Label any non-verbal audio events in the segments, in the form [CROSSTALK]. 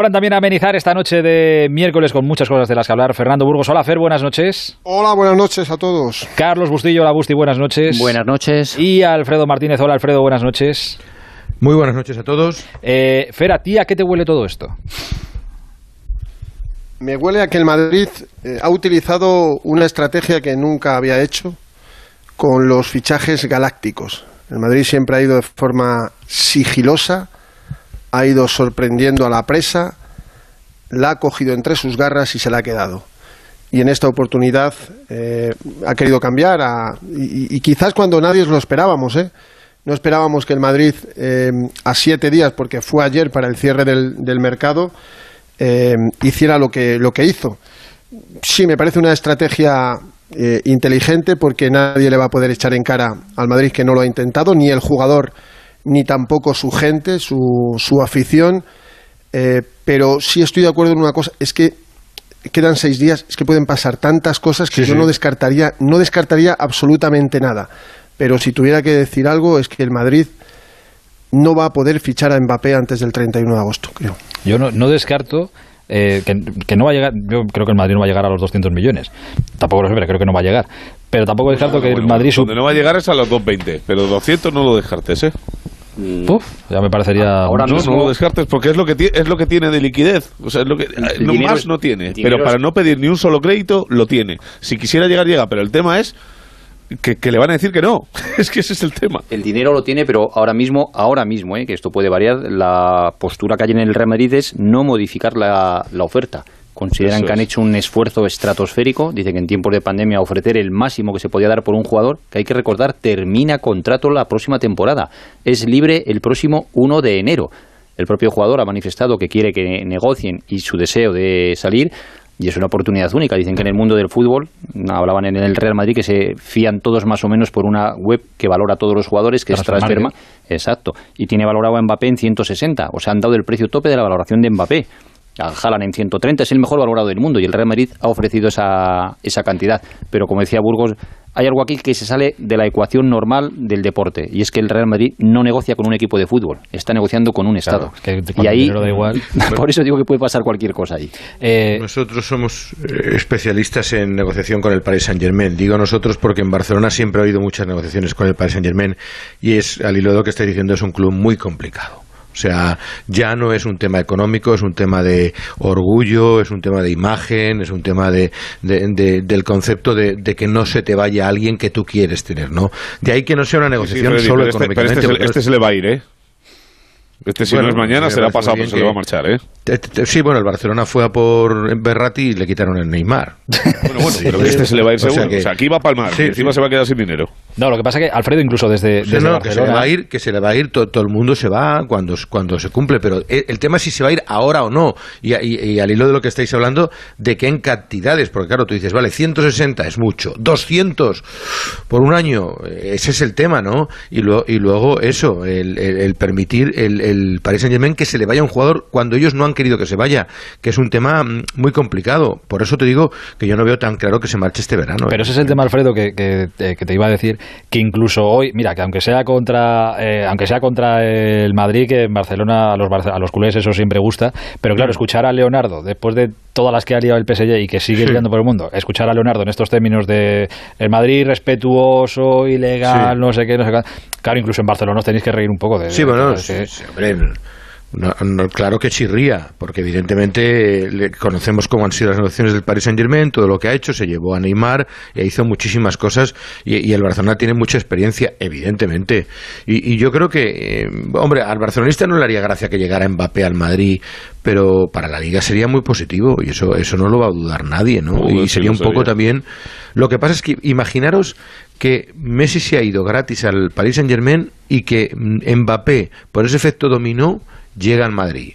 Ahora también a amenizar esta noche de miércoles con muchas cosas de las que hablar. Fernando Burgos, hola Fer, buenas noches. Hola, buenas noches a todos. Carlos Bustillo, hola Busti, buenas noches. Buenas noches. Y Alfredo Martínez, hola Alfredo, buenas noches. Muy buenas noches a todos. Eh, Fer, ¿a ti a qué te huele todo esto? Me huele a que el Madrid eh, ha utilizado una estrategia que nunca había hecho con los fichajes galácticos. El Madrid siempre ha ido de forma sigilosa, ha ido sorprendiendo a la presa, la ha cogido entre sus garras y se la ha quedado. Y en esta oportunidad eh, ha querido cambiar a- y, quizás cuando nadie lo esperábamos, ¿eh? No esperábamos que el Madrid eh, a siete días, porque fue ayer para el cierre del, mercado, eh, hiciera lo que, lo que hizo. Sí, me parece una estrategia inteligente porque nadie le va a poder echar en cara al Madrid que no lo ha intentado, ni el jugador, ni tampoco su gente, su, su afición. Eh, pero sí estoy de acuerdo en una cosa, es que quedan seis días, es que pueden pasar tantas cosas que Sí, yo sí. no descartaría, no descartaría absolutamente nada. Pero si tuviera que decir algo es que el Madrid no va a poder fichar a Mbappé antes del 31 de agosto, creo. Yo no, no descarto eh, que, que no va a llegar, yo creo que el Madrid no va a llegar a los 200 millones. Tampoco lo sé, pero creo que no va a llegar. Pero tampoco descarto que el Madrid... Donde no va a llegar es a los 220, pero 200 no lo descartes, ¿eh? Uf, ya me parecería... Ahora No, no lo descartes porque es lo que ti- es lo que tiene de liquidez. O sea, es lo que El no dinero más no tiene, pero para es- no pedir ni un solo crédito lo tiene. Si quisiera llegar llega, pero el tema es que, que le van a decir que no. [LAUGHS] es que ese es el tema. El dinero lo tiene, pero ahora mismo, ahora mismo, ¿eh? que esto puede variar, la postura que hay en el Real Madrid es no modificar la, la oferta. Consideran Eso que han es. hecho un esfuerzo estratosférico. Dicen que en tiempos de pandemia ofrecer el máximo que se podía dar por un jugador, que hay que recordar, termina contrato la próxima temporada. Es libre el próximo 1 de enero. El propio jugador ha manifestado que quiere que negocien y su deseo de salir. Y es una oportunidad única. Dicen que en el mundo del fútbol, hablaban en el Real Madrid, que se fían todos más o menos por una web que valora a todos los jugadores, que es. Transfermarkt. Exacto. Y tiene valorado a Mbappé en 160. O sea, han dado el precio tope de la valoración de Mbappé. A Haaland en 130 es el mejor valorado del mundo y el Real Madrid ha ofrecido esa, esa cantidad. Pero como decía Burgos, hay algo aquí que se sale de la ecuación normal del deporte y es que el Real Madrid no negocia con un equipo de fútbol, está negociando con un Estado. es que y ahí, da igual. [LAUGHS] por eso digo que puede pasar cualquier cosa ahí. Eh, Nosotros somos eh, especialistas en negociación con el Paris Saint Germain. Digo nosotros porque en Barcelona siempre ha habido muchas negociaciones con el Paris Saint Germain y es, al hilo de lo que estáis diciendo, es un club muy complicado. O sea, ya no es un tema económico, es un tema de orgullo, es un tema de imagen, es un tema de, de- de- del concepto de, de que no se te vaya alguien que tú quieres tener, ¿no? De ahí que no sea una Sí, negociación solo este, pero económicamente. este se, este le va a ir, ¿eh? Este si Bueno, no es mañana será pasado, pero se le va a marchar, ¿eh? Te- te- Sí, bueno, el Barcelona fue a por Berratti y le quitaron el Neymar. [LAUGHS] Bueno, bueno, pero este se le va a ir O sea seguro. que- o sea, aquí va a palmar Sí, y encima sí. se va a quedar sin dinero. no, lo que pasa es que Alfredo incluso desde, no, que se le va a ir, que se le va a ir, to- todo, el mundo se va cuando, cuando se cumple, pero el, el tema es si se va a ir ahora o no. Y, y- y al hilo de lo que estáis hablando, de qué en cantidades, porque claro, tú dices, vale, 160 es mucho, 200 por un año, ese es el tema, ¿no? Y, luego y luego eso, el, el- el permitir el, el Paris Saint Germain que se le vaya a un jugador cuando ellos no han querido que se vaya, que es un tema mm, muy complicado. Por eso te digo que yo no veo tan claro que se marche este verano. ¿eh? Pero ese es el tema, Alfredo, que, que, eh, que te iba a decir, que incluso hoy, mira, que aunque sea contra eh, aunque sea contra el Madrid, que en Barcelona a los, a los culés eso siempre gusta, pero Mm. claro, escuchar a Leonardo, después de todas las que ha liado el PSG y que sigue Sí. liando por el mundo, escuchar a Leonardo en estos términos de el Madrid respetuoso, ilegal, Sí. no sé qué, no sé qué, claro, incluso en Barcelona os tenéis que reír un poco de... Sí, bueno, de- sí, de- sí, hombre, no- no, claro que chirría, porque evidentemente eh, le conocemos cómo han sido las negociaciones del Paris Saint Germain, todo lo que ha hecho, se llevó a Neymar, e hizo muchísimas cosas, y, y el Barcelona tiene mucha experiencia, evidentemente. Y, y yo creo que, eh, hombre, al barcelonista no le haría gracia que llegara Mbappé al Madrid, pero para la liga sería muy positivo, y eso, eso no lo va a dudar nadie, ¿no? Y sería un poco también. Lo que pasa es que imaginaros que Messi se ha ido gratis al Paris Saint Germain y que mm, Mbappé, por ese efecto dominó, llega al Madrid.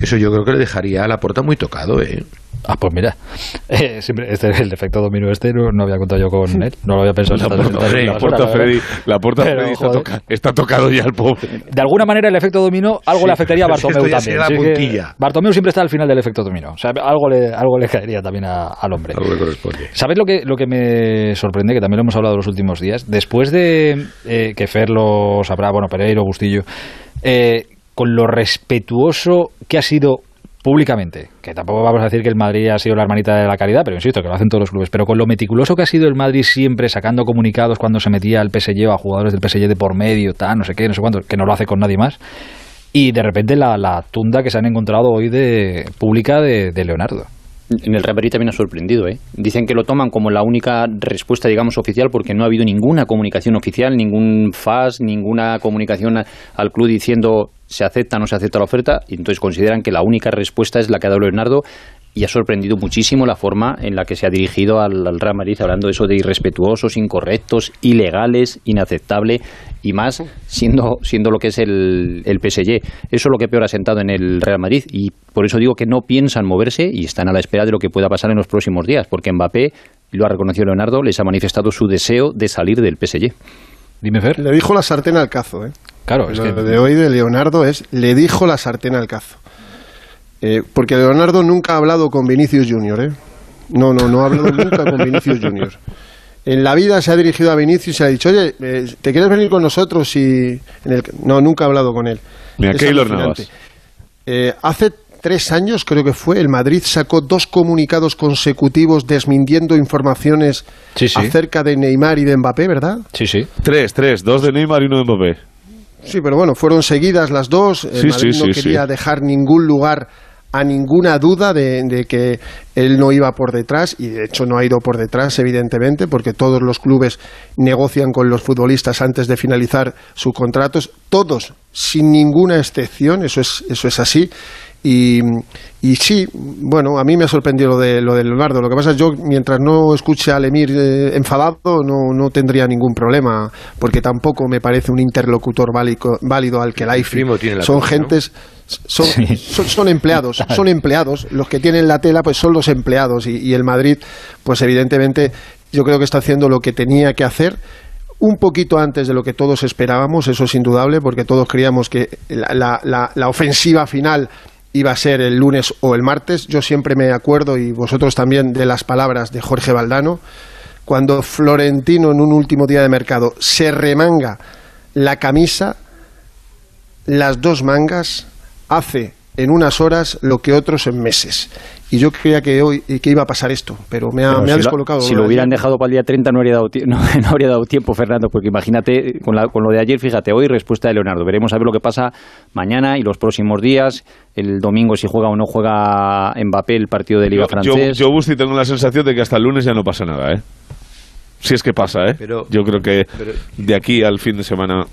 Eso yo creo que le dejaría a la puerta muy tocado, ¿eh? Ah, pues mira, [LAUGHS] eh, siempre, este, el defecto dominó este no, no había contado yo con [LAUGHS] él, no lo había pensado. en estas- estas- La puerta Freddy, la puerta Pero, Freddy está, joder. toca- está tocado ya el pobre. De alguna manera el efecto dominó algo Sí, le afectaría a [LAUGHS] Bartomeu también. que puntilla. Bartomeu siempre está al final del efecto dominó. O sea, algo le, algo le caería también a- al hombre. Algo que corresponde. ¿Sabes lo que, lo que me sorprende? Que también lo hemos hablado los últimos días. Después de eh, que Fer lo sabrá, bueno, Pereiro, Bustillo, eh, con lo respetuoso que ha sido públicamente, que tampoco vamos a decir que el Madrid ha sido la hermanita de la caridad, pero insisto, que lo hacen todos los clubes, pero con lo meticuloso que ha sido el Madrid siempre sacando comunicados cuando se metía al PSG a jugadores del PSG de por medio, tal, no sé qué, no sé cuánto, que no lo hace con nadie más, y de repente la, la tunda que se han encontrado hoy de pública de, de Leonardo. En el Real también ha sorprendido, ¿eh? Dicen que lo toman como la única respuesta, digamos, oficial, porque no ha habido ninguna comunicación oficial, ningún FAS, ninguna comunicación al club diciendo se acepta o no se acepta la oferta, y entonces consideran que la única respuesta es la que ha dado Leonardo, y ha sorprendido muchísimo la forma en la que se ha dirigido al, al Real Madrid, hablando de eso de irrespetuosos, incorrectos, ilegales, inaceptable, y más siendo, siendo lo que es el, el PSG. Eso es lo que peor ha sentado en el Real Madrid, y por eso digo que no piensan moverse y están a la espera de lo que pueda pasar en los próximos días, porque Mbappé, lo ha reconocido Leonardo, les ha manifestado su deseo de salir del PSG. Dime, Fer. Le dijo la sartén al cazo, ¿eh? Claro, es Lo que... de hoy de Leonardo es, le dijo la sartén al cazo. Eh, porque Leonardo nunca ha hablado con Vinicius Junior, ¿eh? No, no, no ha hablado nunca con Vinicius Junior. En la vida se ha dirigido a Vinicius y se ha dicho, oye, eh, ¿te quieres venir con nosotros? Y en el... No, nunca ha hablado con él. Mira, Keylor. Navas. Eh, hace tres años, creo que fue, el Madrid sacó dos comunicados consecutivos desmintiendo informaciones Sí, sí. acerca de Neymar y de Mbappé, ¿verdad? Sí, sí. Tres, tres, dos de Neymar y uno de Mbappé. Sí, pero bueno, fueron seguidas las dos. El Sí, Madrid no quería dejar ningún lugar a ninguna duda de, que él no iba por detrás y de hecho no ha ido por detrás evidentemente porque todos los clubes negocian con los futbolistas antes de finalizar sus contratos todos sin ninguna excepción eso es eso es así y, y sí, bueno, a mí me ha sorprendido lo de, lo de Leonardo. Lo que pasa es que yo, mientras no escuche al Emir eh, enfadado, no, no tendría ningún problema, porque tampoco me parece un interlocutor válico- válido al que Laifi. primo tiene la Son tuya, ¿no? gentes, son, Sí. son, son empleados, son empleados. Los que tienen la tela, pues son los empleados. Y, y el Madrid, pues evidentemente, yo creo que está haciendo lo que tenía que hacer un poquito antes de lo que todos esperábamos, eso es indudable, porque todos creíamos que la, la- la- la ofensiva final iba a ser el lunes o el martes. Yo siempre me acuerdo, y vosotros también, de las palabras de Jorge Valdano, cuando Florentino en un último día de mercado se remanga la camisa, las dos mangas, hace en unas horas lo que otros en meses. Y yo creía que hoy que iba a pasar esto, pero me ha, Pero me ha si lo- descolocado. si lo lo de hubieran dejado para el día 30 no habría dado, no, [LAUGHS] no habría dado tiempo, Fernando, porque imagínate, con, la- con lo de ayer, fíjate, hoy respuesta de Leonardo. Veremos a ver lo que pasa mañana y los próximos días. El domingo, si juega o no juega Mbappé el partido de Liga Yo, yo, francés. yo, Busti, tengo la sensación de que hasta el lunes ya no pasa nada, ¿eh? Si es que pasa, ¿eh? Pero- yo creo que pero- de aquí al fin de semana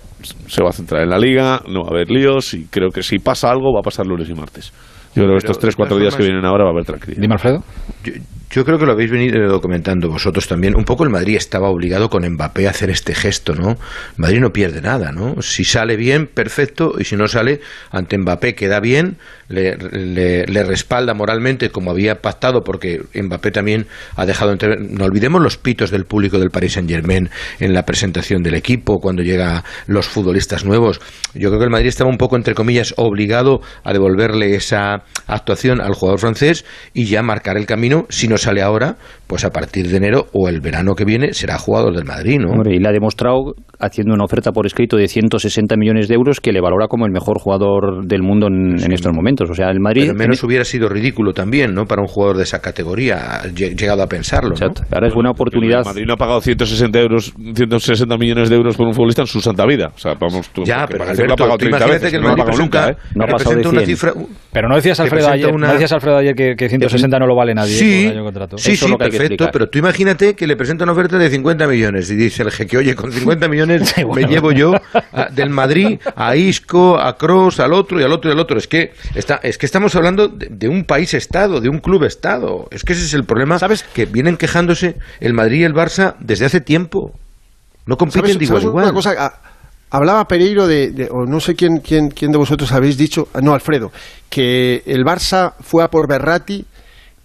se va a centrar en la liga, no va a haber líos y creo que si pasa algo va a pasar lunes y martes. Yo creo que estos tres, cuatro días que vienen ahora va a haber tranquilidad. Dime, Alfredo. Yo, yo creo que lo habéis venido comentando vosotros también. Un poco el Madrid estaba obligado con Mbappé a hacer este gesto, ¿no? Madrid no pierde nada, ¿no? Si sale bien, perfecto, y si no sale, ante Mbappé queda bien, le, le- le respalda moralmente como había pactado, porque Mbappé también ha dejado... entre- No olvidemos los pitos del público del Paris Saint-Germain en la presentación del equipo, cuando llegan los futbolistas nuevos. Yo creo que el Madrid estaba un poco, entre comillas, obligado a devolverle esa actuación al jugador francés y ya marcar el camino, si no sale ahora, pues a partir de enero o el verano que viene será jugador del Madrid, ¿no? Hombre, y le ha demostrado haciendo una oferta por escrito de 160 millones de euros que le valora como el mejor jugador del mundo en, en estos momentos. O sea, el Madrid. Pero menos hubiera sido ridículo también, ¿no? Para un jugador de esa categoría, lle- llegado a pensarlo. Ahora es buena oportunidad. El Madrid no ha pagado 160, euros, 160 millones de euros por un futbolista en su santa vida. O sea, vamos, tú, Ya, pero ha Alberto, pagado tú 30 imagínate veces, que el no lo ha Madrid pagado presenta, nunca, ¿eh? No ha pasado representa de una 100. cifra... Pero no decías, Alfredo, ayer, una- no decías, Alfredo, ayer que, que 160 no lo vale nadie Sí, año contrato. sí, Eso sí, perfecto, pero tú imagínate que le presenta una oferta de 50 millones y dice el jeque, oye, con 50 millones [LAUGHS] Sí, bueno. me llevo yo a- del Madrid a Isco, a Cross, al otro y al otro y al otro. Es que, está, es que estamos hablando de, de un país-estado, de un club-estado. Es que ese es el problema, ¿Sabes? Que vienen quejándose el Madrid y el Barça desde hace tiempo. No compiten ¿Sabes- de igual igual. una cosa? Hablaba Pereiro de, de- o no sé quién, quién, quién de vosotros habéis dicho, ah, no, Alfredo, que el Barça fue a por Berratti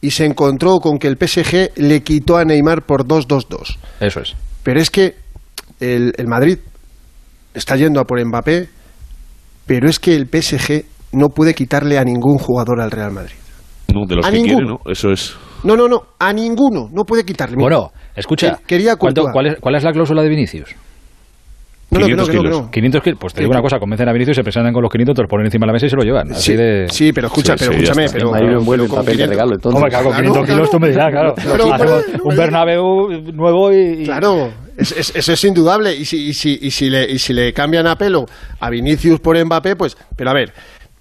y se encontró con que el PSG le quitó a Neymar por 2-2-2. Eso es. Pero es que el, el Madrid está yendo a por Mbappé, pero es que el PSG no puede quitarle a ningún jugador al Real Madrid. No, de los A que quiere. ¿no? Eso es. No, no, no, a ninguno, no puede quitarle. Mira, Bueno, escucha, que- quería ¿cuánto- Courtois. cuál, es, ¿cuál es la cláusula de Vinicius? No, no, que no, 500 que no, que kilos. no. 500 kilos. Pues te digo una cosa, convencen a Vinicius, se presentan con los 500, te los ponen encima de la mesa y se lo llevan. Así Sí, de... sí, pero escucha, Sí, pero sí, escúchame, pero, en pero con papel de 500 regalo, entonces. Hombre, claro, con Claro, 500 kilos claro. tú me dirás, claro. Pero, un Bernabéu nuevo y... Claro, es- es- eso es indudable. Y si, y, si, y, si le, y si le cambian a pelo a Vinicius por Mbappé, pues. Pero a ver,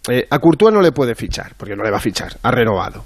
eh, a Courtois no le puede fichar, porque no le va a fichar, ha renovado.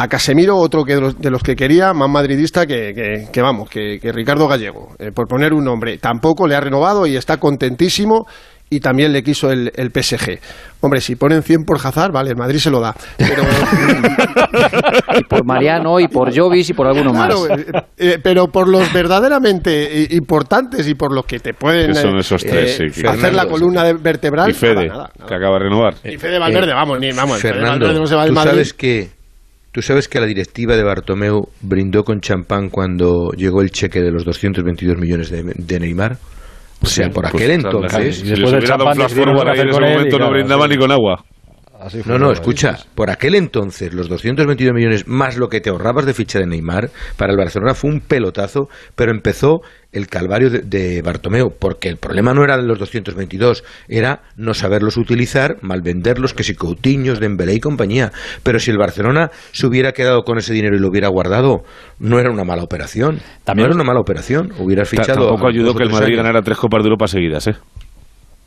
A Casemiro, otro que de, los, de los que quería, más madridista que, que- que vamos, que, que Ricardo Gallego, eh, por poner un nombre. Tampoco le ha renovado y está contentísimo y también le quiso el, el PSG. Hombre, si ponen 100 por Hazard, vale, el Madrid se lo da. Pero, [LAUGHS] Y por Mariano, y por Jovis, y por alguno Claro, más. eh, eh, pero por los verdaderamente importantes y por los que te pueden Que son esos tres, sí, que- hacer la columna de vertebral. Y Fede, nada, nada, nada. que acaba de renovar. Y Fede Valverde, vamos, ni vamos. Fede Fernando, Valverde no se va del tú Madrid. sabes que tú sabes que la directiva de Bartomeu brindó con champán cuando llegó el cheque de los 222 millones de, de Neymar. O sea, Sí, por pues, aquel claro, entonces. Si Y les después del hubiera dado un flash forward ahí en ese momento, no brindaba sí. ni con agua. Así fue No, no, escucha, por aquel entonces los 222 millones más lo que te ahorrabas de ficha de Neymar para el Barcelona fue un pelotazo, pero empezó el calvario de, de Bartomeu, porque el problema no era de los 222, era no saberlos utilizar, mal venderlos, que si Coutinhos, Dembélé y compañía. Pero si el Barcelona se hubiera quedado con ese dinero y lo hubiera guardado, no era una mala operación. También- no era una mala operación. Hubieras fichado. Tampoco ayudó que el Madrid años. ganara tres Copas de Europa seguidas, ¿eh?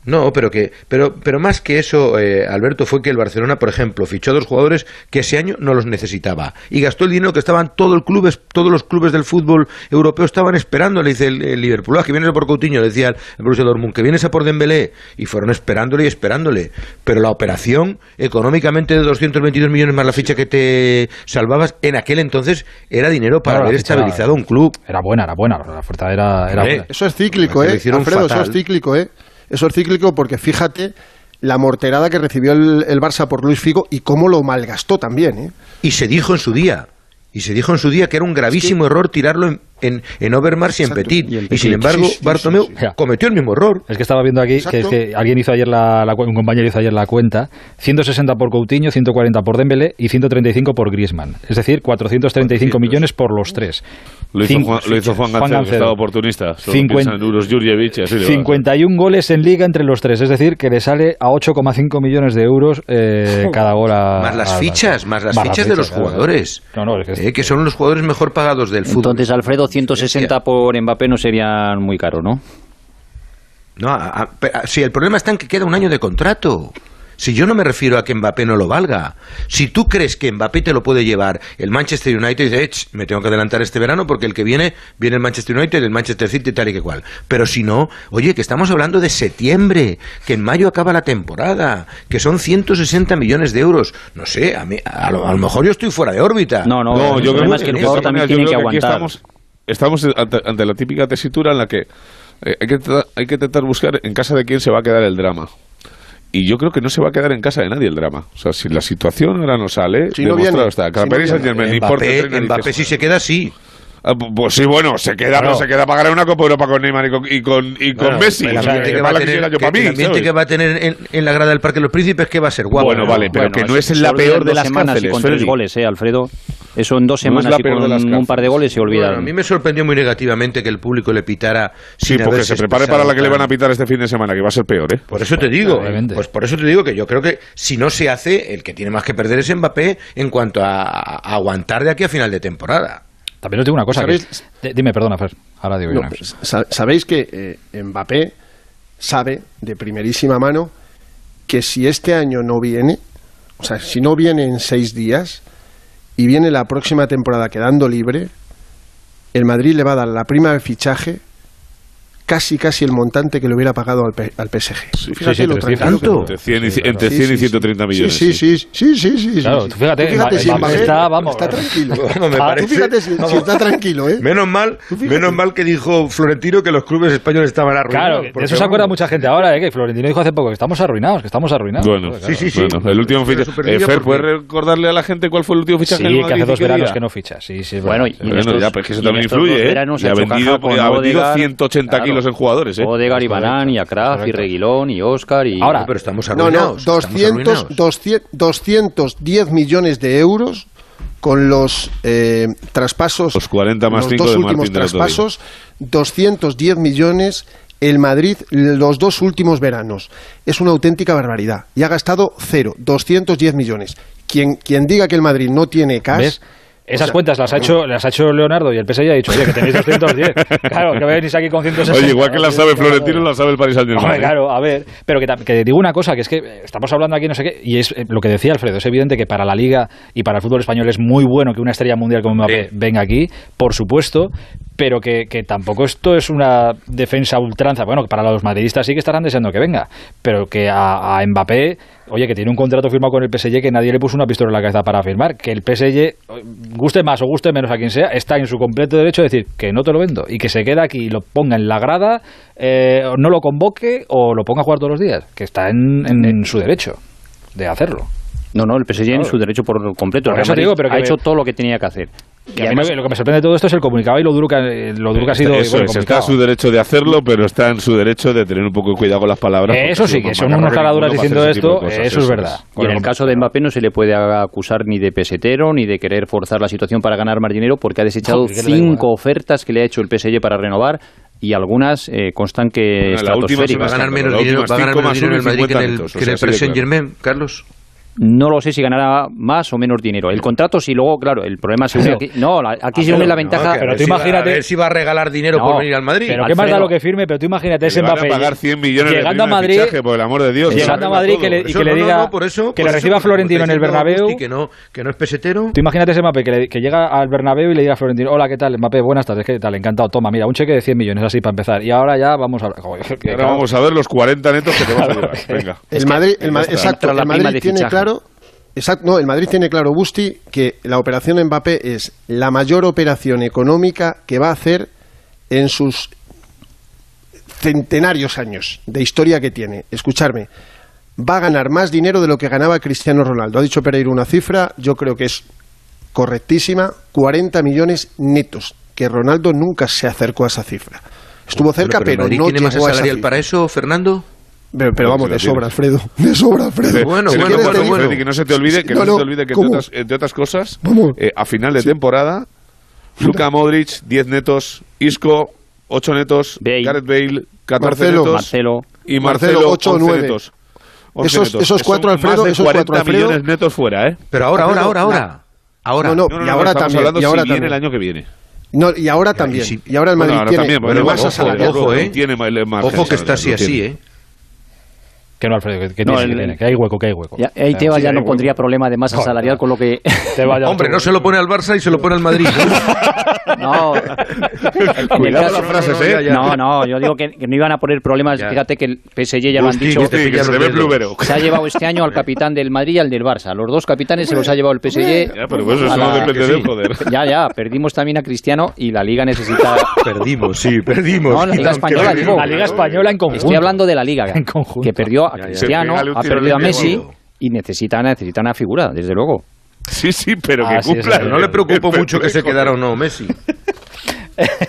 No, pero que, pero, pero más que eso, eh, Alberto, fue que el Barcelona, por ejemplo, fichó a dos jugadores que ese año no los necesitaba y gastó el dinero que estaban todo el clubes, todos los clubes del fútbol europeo estaban esperando. Le dice el, el Liverpool, "Ah, que vienes a por Coutinho, le decía el, el Borussia Dortmund, que vienes a por Dembélé y fueron esperándole y esperándole. Pero la operación, económicamente de 222 millones más la ficha que te salvabas, en aquel entonces era dinero para Claro, haber estabilizado un club. Era buena, era buena. La oferta era, era Hombre, buena. Eso es cíclico, ¿eh? lo hicieron Alfredo, eso es cíclico, ¿eh? Eso es cíclico porque fíjate la morterada que recibió el, el Barça por Luis Figo y cómo lo malgastó también, ¿eh? Y se dijo en su día, y se dijo en su día que era un gravísimo error tirarlo en, en, en Overmars y en. Petit. Y en Y, sin Petit. embargo, Sí, sí, Bartomeu sí, sí. cometió el mismo error. Es que estaba viendo aquí que, es que alguien hizo ayer la, la un compañero hizo ayer la cuenta, 160 por Coutinho, 140 por Dembélé y 135 por Griezmann. Es decir, 435 millones por los tres. Lo hizo, Juan, lo hizo Juan Juan Gancedo, que estaba oportunista. Solo Cincuenta- piensa en Uros Jurjevic y así le va. 51 goles en liga entre los tres, es decir, que le sale a 8,5 millones de euros eh, [LAUGHS] cada gol a- Más las fichas, más las fichas de los jugadores. claro. No, no, es que- Eh, que son los jugadores mejor pagados del fútbol. Entonces, Alfredo, 160 por Mbappé no serían muy caro, ¿no? No, a- a- pe- a- si el problema está en que queda un año de contrato. Si yo no me refiero a que Mbappé no lo valga. Si tú crees que Mbappé te lo puede llevar el Manchester United, dice, "Ech, me tengo que adelantar este verano porque el que viene, viene el Manchester United, el Manchester City, tal y que cual. Pero si no, oye, que estamos hablando de septiembre, que en mayo acaba la temporada, que son 160 millones de euros. No sé, a, mí, a, lo, a lo mejor yo estoy fuera de órbita. No, no, No, el yo creo es que el jugador también tiene que aguantar. estamos, estamos ante, ante la típica tesitura en la que eh, hay, que hay que intentar buscar en casa de quién se va a quedar el drama. Y yo creo que no se va a quedar en casa de nadie el drama. O sea, si la situación ahora no sale, Si no viene, está. Si no viene. Mbappé, Mbappé si se queda así. Pu- Pues sí, bueno, se queda, Claro. pero se queda para ganar una Copa Europa con Neymar y con, y con, y con Bueno, Messi. el ambiente, que que, va a la tener, quisiera yo que- para mí, el ambiente ¿sabes? que va a tener en, en la grada del Parque de los Príncipes que va a ser guapo. Bueno, vale, pero que no es la peor de las semanas y cárceles, con tres goles, eh, Alfredo. Eso en dos No semanas la y con un par de goles se olvidan. Bueno, a mí me sorprendió muy negativamente que el público le pitara Sí, sin porque se prepare para la que le van a pitar este fin de semana, que va a ser peor, ¿eh? Por eso te digo, pues por eso te digo que yo creo que si no se hace, el que tiene más que perder es Mbappé en cuanto a, a aguantar de aquí a final de temporada. También os digo una cosa. que- dime, perdona, Fer. Ahora digo yo No, una cosa. sa- Sabéis que eh, Mbappé sabe de primerísima mano que si este año no viene, o sea, si no viene en seis días y viene la próxima temporada quedando libre, el Madrid le va a dar la prima de fichaje casi casi el montante que le hubiera pagado al, P- al PSG. Sí, Fíjate sí, lo sí, tranquilo que- ¿tanto? Entre 100 y, Sí, entre Sí, 100 sí, y sí. 130 millones. Sí, sí, sí, sí, sí, sí, sí, Claro, sí. tú fíjate, fíjate si Mbappé está, vamos, está tranquilo. [LAUGHS] Me Ah, parece- tú fíjate si, si está tranquilo, ¿eh? Menos mal, menos mal que dijo Florentino que los clubes españoles estaban arruinados. Claro, de porque, eso se acuerda mucha gente ahora, ¿eh? que Florentino dijo hace poco que estamos arruinados, que estamos arruinados. Bueno, Claro, sí, sí, sí. Bueno, el último Pero fichaje. Eh, Fer, por ¿puedes recordarle a la gente cuál fue el último fichaje Sí, que hace dos veranos que no ficha. Sí, sí, Bueno, y eso también influye, ¿eh? ha vendido, caja con ha vendido Odegaard, 180 claro, kilos en jugadores, ¿eh? Odegaard y Balán y Akraf y. Reguilón y Oscar y... Ahora, Pero estamos No, no, arruinados. estamos 200, arruinados. 200, 210 millones de euros con los eh, traspasos. Los 40 más los 5 dos de últimos Martín traspasos, 210 millones el Madrid los dos últimos veranos. Es una auténtica barbaridad. Y ha gastado cero, 210 millones. Quien, quien diga que el Madrid no tiene cash... ¿Ves? Esas cuentas las ha, hecho, [LAUGHS] las ha hecho Leonardo y el PSG ha dicho, oye, que tenéis 210. [LAUGHS] claro, que venís aquí con 160. Oye, igual que la sabe Florentino, la sabe el Paris Saint-Germain. ¿eh? claro, a ver, pero que, que digo una cosa, que es que estamos hablando aquí no sé qué, y es eh, lo que decía Alfredo, es evidente que para la Liga y para el fútbol español es muy bueno que una estrella mundial como Mbappé Sí. venga aquí, por supuesto, pero que, que tampoco esto es una defensa ultranza. Bueno, que para los madridistas sí que estarán deseando que venga, pero que a, a Mbappé, oye, que tiene un contrato firmado con el PSG que nadie le puso una pistola en la cabeza para firmar, que el PSG, eh, guste más o guste menos a quien sea, está en su completo derecho de decir que no te lo vendo y que se queda aquí y lo ponga en la grada, eh, no lo convoque o lo ponga a jugar todos los días, que está en, en- en su derecho de hacerlo. No, no, el PSG en Claro. su derecho por completo. Por El Real eso Madrid digo, pero que- ha hecho todo lo que tenía que hacer. Y lo que me sorprende de todo esto es el comunicado y lo duro que, lo duro que ha sido. Eso bueno, es, está comunicado. su derecho de hacerlo, pero está en su derecho de tener un poco de cuidado con las palabras. porque Eso sí, que son que caladuras diciendo esto, cosas, eso es verdad. Y en el caso de Mbappé no se le puede acusar ni de pesetero, ni de querer forzar la situación para ganar más dinero, porque ha desechado No, cinco ofertas que le ha hecho el PSG para renovar y algunas eh, constan que Bueno, la última ¿Va a ganar menos dinero, va a ganar menos más dinero en el Madrid que en 50 el, que en sea, el Paris claro. Saint-Germain, Carlos? No lo sé si ganará más o menos dinero. El contrato sí, luego, claro, el problema se une aquí. No, la- aquí se une la ventaja. No, que pero tú si va- imagínate- a ver si va a regalar dinero No, por venir al Madrid. Pero qué más da lo que firme, pero tú imagínate ese Mbappé. a pagar 100 millones llegando de a Madrid, fichaje, por el amor de Dios. llegando eso a Madrid que le- y eso, que le no, diga no, por eso, que por le eso, reciba como Florentino en el Bernabéu. Agustí, que no, que no es pesetero. Tú imagínate ese Mbappé que, le- que llega al Bernabéu y le diga a Florentino, hola, ¿qué tal? Mbappé, buenas tardes, ¿qué tal? Encantado, toma, mira, un cheque de 100 millones así para empezar. Y ahora ya vamos a... Que Ahora vamos a ver los 40 netos que te vas a [LAUGHS] llevar. Venga. El Madrid, exacto, el Madrid tiene. Claro, exacto, no, el Madrid tiene claro, Busti, que la operación Mbappé es la mayor operación económica que va a hacer en sus centenarios años de historia que tiene. Escucharme, va a ganar más dinero de lo que ganaba Cristiano Ronaldo. Ha dicho Pereira una cifra, yo creo que es correctísima, 40 millones netos, que Ronaldo nunca se acercó a esa cifra. Estuvo cerca, pero, no tiene llegó a esa salarial cifra. para eso, Fernando? Pero, pero vamos, Sí, de sobra, Alfredo. De sobra, Alfredo. Bueno, Sí, Si bueno, bueno, bueno, Freddy, que no se te olvide, que no, No, se no, te olvide que entre otras, entre otras cosas, Vamos. eh, a final de temporada, Luka Modric, 10 netos, Isco, 8 netos, Bale. Gareth Bale, 14 Marcelo. netos, Marcelo. y Marcelo, Marcelo, ocho o 11 nueve. netos. 11 Esos- esos cuatro, son Alfredo, más esos 40 cuatro, Alfredo. millones netos fuera, ¿eh? Pero ahora, ahora, ahora, ahora. Ahora. No, no, No, no, y ahora estamos también, hablando y ahora si viene también. el año que viene. No, y ahora también. sí. Y ahora el Bueno, Madrid ahora tiene también, bueno, bueno, masa ojo, ojo, ¿eh? Tiene más- más Ojo que está así, tiene. así, ¿eh? Que no, Alfredo, que, que No, tiene, el- que tiene, que hay hueco, que hay hueco. Ya, ahí Tebas sí, ya no hueco. pondría problema de masa salarial con lo que... [LAUGHS] Hombre, no se lo pone al Barça y se lo pone al Madrid. [LAUGHS] No, [LAUGHS] Cuidado las frases, no, no, ¿eh? No, no, yo digo que, que no iban a poner problemas. Ya. Fíjate que el PSG ya lo han dicho. que se plumero. Se ha llevado este año al capitán del Madrid y al del Barça. Los dos capitanes se los ha llevado el PSG. Ya, pero eso a no depende de él, sí. joder. Ya, ya, perdimos también a Cristiano y la Liga necesita... Perdimos, sí, perdimos. No, la Liga Española, digo. La Liga Española en conjunto. Estoy hablando de la Liga, que perdió a. Cristiano, ha perdido a Messi y necesita, necesita una figura, desde luego. Sí, sí, pero Ah, que sí, cumpla. Pero no le preocupó mucho que se quedara o no Messi. [LAUGHS]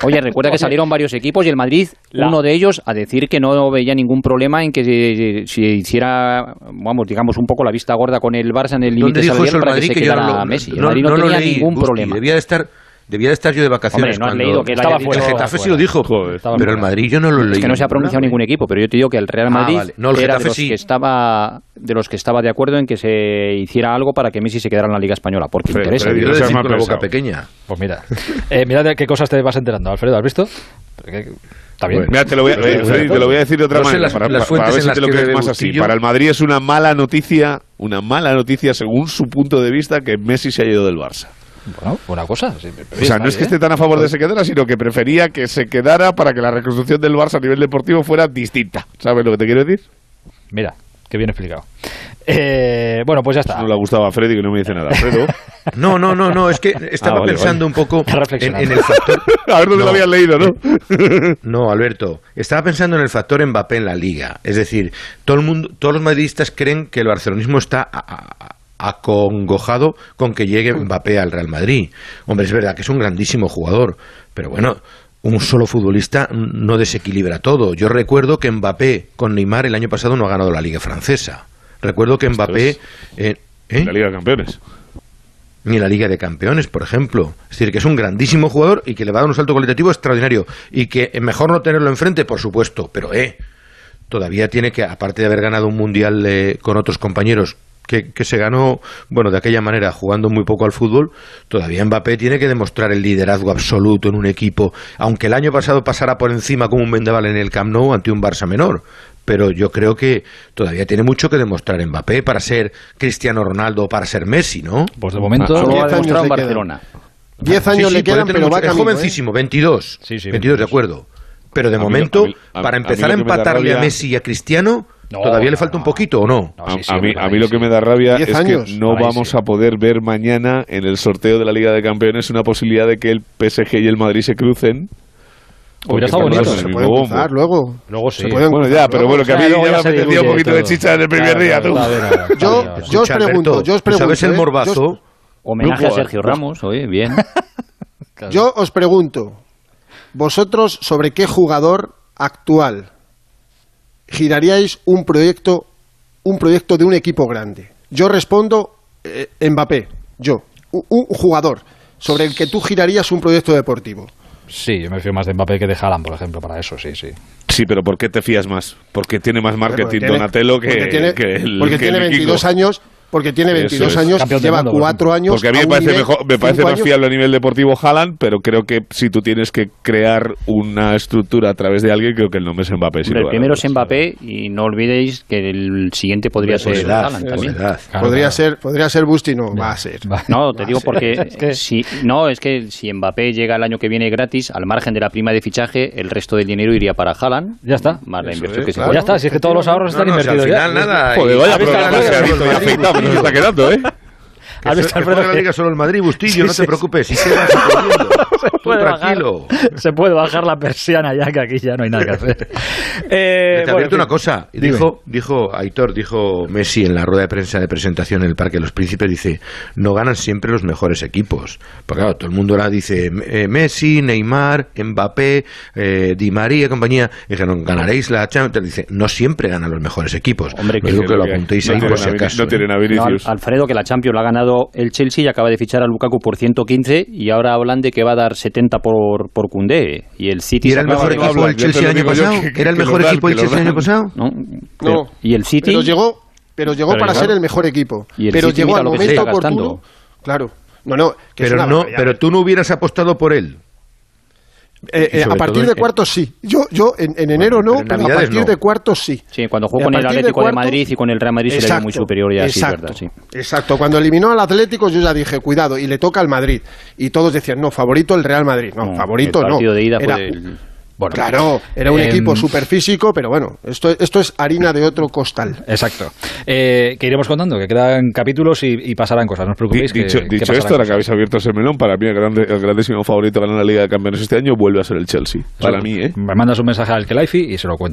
Oye, recuerda que salieron varios equipos y el Madrid, La- uno de ellos, a decir que no veía ningún problema en que se, se hiciera, vamos, digamos, un poco la vista gorda con el Barça en el ¿Dónde límite salarial para Madrid? que se Que yo quedara no lo, Messi. El no- Madrid no, no tenía leí, ningún Busti. problema. Debía de estar, debía de estar yo de vacaciones. Hombre, no has cuando- leído que Estaba fuera. El Getafe sí lo dijo. Joder, pero el. Madrid yo no lo leí. Es que no se ha pronunciado ningún equipo, pero yo te digo que el Real Ah, Madrid vale. No, el era de los sí. que estaba de los que estaba de acuerdo en que se hiciera algo para que Messi se quedara en la Liga española, porque Fred, interesa. No seas decir con la boca pequeña. Pues mira, eh, mira de qué cosas te vas enterando, Alfredo, ¿has visto? Está bien. Bueno. Mira, te lo voy a, eh, Freddy, te lo voy a decir de otra No manera, las- para, las para- fuentes para ver si te lo que crees más así. Para el Madrid es una mala noticia, una mala noticia según su punto de vista que Messi se ha ido del Barça. Bueno, buena cosa. sí, O sea, no es que esté tan a favor de que se quedara, sino que prefería que se quedara para que la reconstrucción del Barça a nivel deportivo fuera distinta. ¿Sabes lo que te quiero decir? Mira, qué bien explicado. Eh, bueno, pues ya está. No le ha gustado a Freddy, que no me dice nada. [LAUGHS] No, no, no, no, es que estaba Ah, vale, pensando un poco [LAUGHS] en, el factor. [LAUGHS] a ver dónde No. lo habías leído, ¿no? No, Alberto, estaba pensando en el factor Mbappé en la liga. Es decir, todo el mundo, todos los madridistas creen que el barcelonismo está a- a- acongojado con que llegue Mbappé al Real Madrid. Hombre, es verdad que es un grandísimo jugador, pero bueno, un solo futbolista no desequilibra todo. Yo recuerdo que Mbappé con Neymar el año pasado no ha ganado la liga francesa. Recuerdo que Mbappé... eh, ¿eh? La Liga de Campeones. ni la Liga de Campeones, por ejemplo. Es decir, que es un grandísimo jugador y que le va a dar un salto cualitativo extraordinario. Y que mejor no tenerlo enfrente, por supuesto, pero eh, todavía tiene que, aparte de haber ganado un mundial eh, con otros compañeros que, que, se ganó, bueno, de aquella manera, jugando muy poco al fútbol, todavía Mbappé tiene que demostrar el liderazgo absoluto en un equipo, aunque el año pasado pasara por encima como un vendaval en el Camp Nou ante un Barça menor. Pero yo creo que todavía tiene mucho que demostrar Mbappé para ser Cristiano Ronaldo o para ser Messi, ¿no? Pues de momento Solo ha demostrado en le Barcelona. Diez años Sí, sí, le quedan, pero va es camino, ¿eh? jovencísimo, 22. Sí, sí, 22, de 22. acuerdo. Pero de A mí- momento, a mí- a- para empezar a empatarle a Messi y a Cristiano, No, todavía le no, falta un poquito, ¿o no? No, A, sí, sí, a mí, a mí lo que me da rabia es años. que no vamos sí. a poder ver mañana en el sorteo de la Liga de Campeones una posibilidad de que el PSG y el Madrid se crucen. Hubiera porque estado bonito. Se pueden cruzar bombo. luego. Luego sí. Bueno, cruzar ya, pero bueno, que a mí Claro, ya me apetecía un poquito de todo. chicha en el primer Claro, día, tú. Yo, yo os pregunto, Alberto, yo os ¿tú pregunto. ¿Sabes el ¿eh? morbazo? Homenaje a Sergio Ramos, oye, bien. [LAUGHS] Yo os pregunto, vosotros sobre qué jugador actual giraríais un proyecto, un proyecto de un equipo grande. Yo respondo eh, Mbappé, yo, un, un jugador sobre el que tú girarías un proyecto deportivo. Sí, yo me fío más de Mbappé que de Haaland, por ejemplo, para eso, sí, sí. Sí, pero ¿por qué te fías más? Porque tiene más marketing Porque tiene- Donatello que, porque tiene, que el porque que tiene el 22 Kiko. años, porque tiene Eso 22 es. años, Campeón lleva mundo, por cuatro años. Porque a mí me parece, nivel, mejor, me parece más fiable a nivel deportivo Haaland, pero creo que si tú tienes que crear una estructura a través de alguien, creo que el nombre es Mbappé. Hombre, el primero es. Mbappé y no olvidéis que el siguiente podría ser edad, Haaland también. edad. Claro, podría claro. ser, podría ser Busti, no, va a ser. No, te digo [LAUGHS] porque si no es que si Mbappé llega el año que viene gratis, al margen de la prima de fichaje, el resto del dinero iría para Haaland. Ya está. Más la inversión es, que se claro. Ya está, si es que todos los ahorros No, están no, si al invertidos final ya. nada. Joder, vaya se ha visto afeitado, se está quedando, ¿eh? [LAUGHS] Que, ¿Has se- que que- liga solo el Madrid, Bustillo, no Sí, te sí. preocupes, si se bajar. tranquilo. Se puede bajar la persiana ya, que aquí ya no hay nada que hacer. [LAUGHS] Eh, te bueno, una cosa. Dime. Dijo, dijo Aitor, dijo Messi en la rueda de prensa de presentación en el Parque de los Príncipes, dice, no ganan siempre los mejores equipos. Porque claro, todo el mundo ahora dice, eh, Messi, Neymar, Mbappé, eh, Di María, compañía. Y dijeron, ganaréis la Champions. Dice, no siempre ganan los mejores equipos. Hombre, que- digo que lo apuntéis no ahí por tienen si acaso. No tienen. Alfredo, que la Champions la ha ganado el Chelsea y acaba de fichar a Lukaku por 115 y ahora hablan de que va a dar 70 por, por Koundé. Y el City ¿Y era el mejor equipo te Chelsea el año pasado? ¿Era el mejor equipo lo Chelsea el año pasado? ¿no? No. Y el City Pero llegó, pero llegó Pero para claro. ser el mejor equipo. Y el pero City llegó al momento oportuno. Claro. No, no. que Pero, no, pero tú no hubieras apostado por él. Eh, eh, a partir de cuartos sí. Yo, yo en, en enero pero no, en pero a partir no. de cuartos sí. Sí, cuando jugó con el de Atlético de, Madrid y con el Real Madrid se le dio muy Exacto, superior ya, sí, exacto, verdad, sí. Exacto, cuando eliminó al Atlético yo ya dije, cuidado, y le toca al Madrid. Y todos decían, no, favorito el Real Madrid. No, No, favorito el no. partido de ida Era- fue el- Bueno, Claro, era un em, equipo súper físico, pero bueno, esto, esto es harina de otro costal. Exacto. Eh, que iremos contando, que quedan capítulos y, y pasarán cosas, no os preocupéis. que- dicho que dicho esto, ahora que habéis abierto ese melón, para mí el, grande, el grandísimo favorito a ganar la Liga de Campeones este año vuelve a ser el Chelsea. Para mí, ¿eh? Me mandas un mensaje al Kelaifi y se lo cuento.